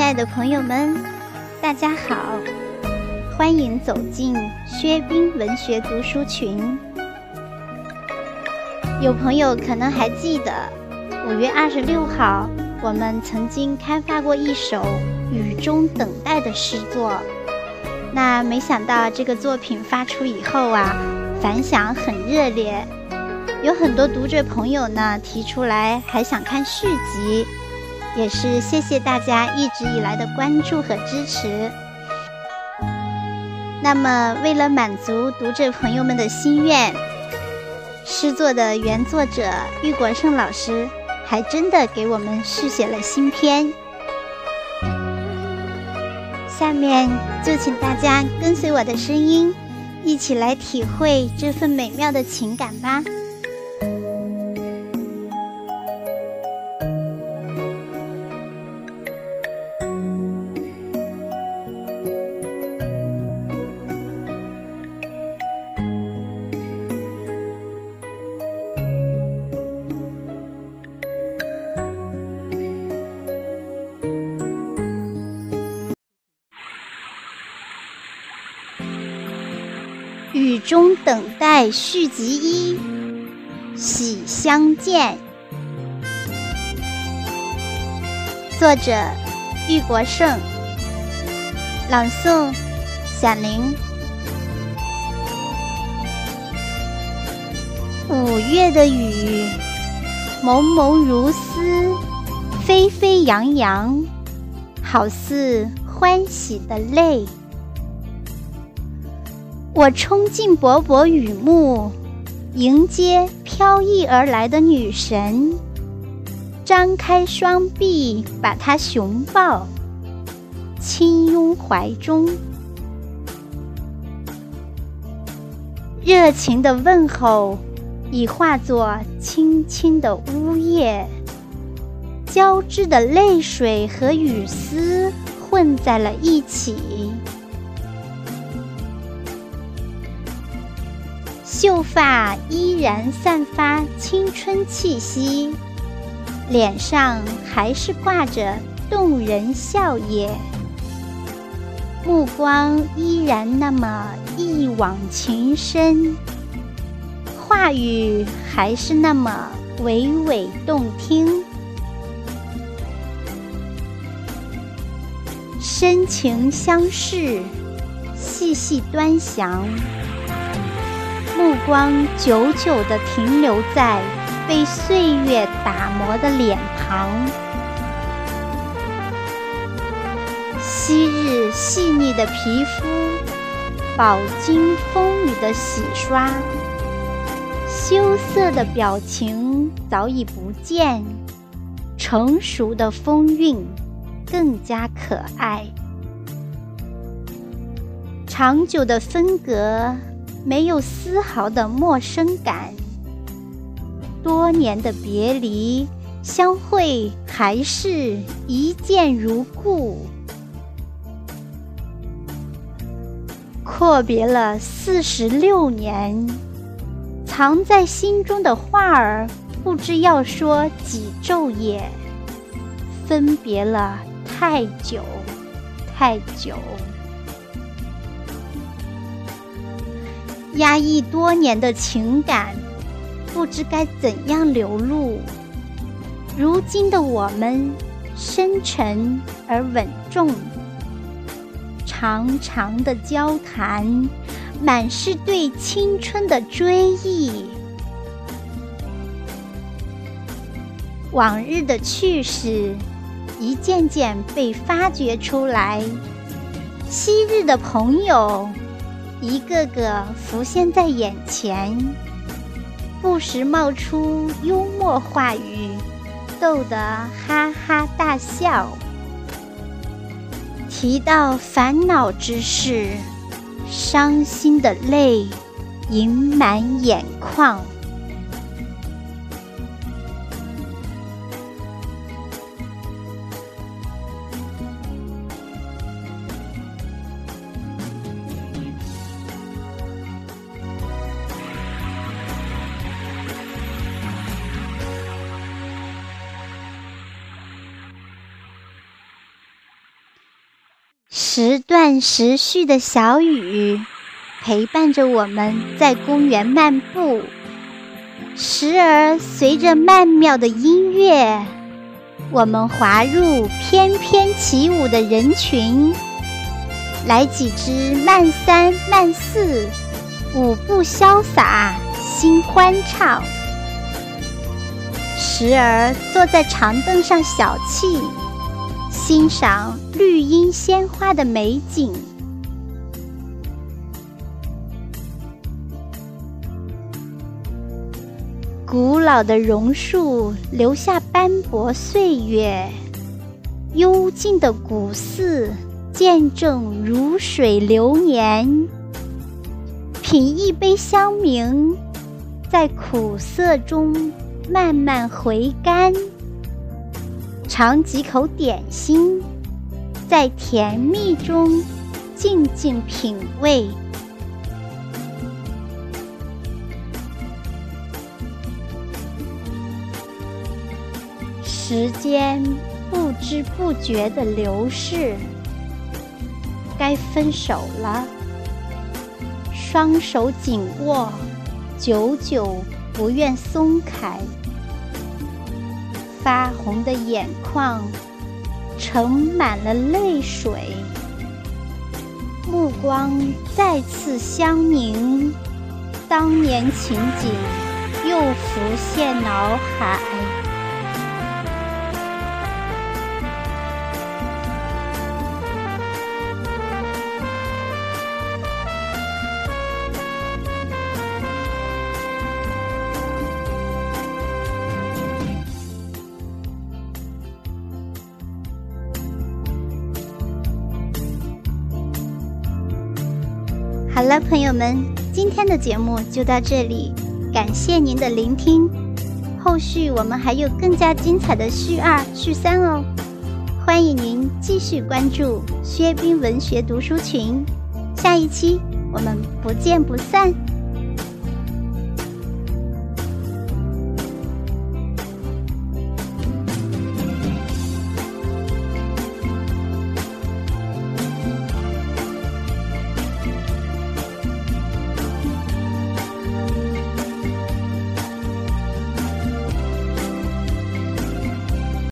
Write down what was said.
亲爱的朋友们，大家好，欢迎走进薛冰文学读书群。有朋友可能还记得，五月二十六号，我们曾经开发过一首《雨中等待》的诗作。那没想到这个作品发出以后啊，反响很热烈，有很多读者朋友呢提出来还想看续集。也是谢谢大家一直以来的关注和支持。那么，为了满足读者朋友们的心愿，诗作的原作者玉国胜老师还真的给我们续写了新篇。下面就请大家跟随我的声音，一起来体会这份美妙的情感吧。中等待续集一，喜相见。作者：玉国胜。朗诵：小玲。五月的雨，蒙蒙如丝，飞飞扬扬，好似欢喜的泪。我冲进薄薄雨幕，迎接飘逸而来的女神，张开双臂，把她熊抱，亲拥怀中。热情的问候已化作轻轻的呜咽，交织的泪水和雨丝混在了一起。秀发依然散发青春气息，脸上还是挂着动人笑靥，目光依然那么一往情深，话语还是那么娓娓动听，深情相视，细细端详。目光久久地停留在被岁月打磨的脸庞，昔日细腻的皮肤，饱经风雨的洗刷，羞涩的表情早已不见，成熟的风韵更加可爱，长久的分隔。没有丝毫的陌生感，多年的别离，相会还是一见如故。阔别了四十六年，藏在心中的话儿，不知要说几昼夜。分别了太久，太久。压抑多年的情感，不知该怎样流露。如今的我们，深沉而稳重，长长的交谈，满是对青春的追忆。往日的趣事，一件件被发掘出来。昔日的朋友。一个个浮现在眼前，不时冒出幽默话语，逗得哈哈大笑。提到烦恼之事，伤心的泪盈满眼眶。时断时续的小雨，陪伴着我们在公园漫步；时而随着曼妙的音乐，我们滑入翩翩起舞的人群。来几支慢三慢四，舞步潇洒，心欢畅；时而坐在长凳上小憩。欣赏绿荫鲜花的美景，古老的榕树留下斑驳岁月，幽静的古寺见证如水流年。品一杯香茗，在苦涩中慢慢回甘。尝几口点心，在甜蜜中静静品味。时间不知不觉的流逝，该分手了。双手紧握，久久不愿松开。发红的眼眶盛满了泪水，目光再次相凝，当年情景又浮现脑海。好了，朋友们，今天的节目就到这里，感谢您的聆听。后续我们还有更加精彩的续二、续三哦，欢迎您继续关注薛冰文学读书群，下一期我们不见不散。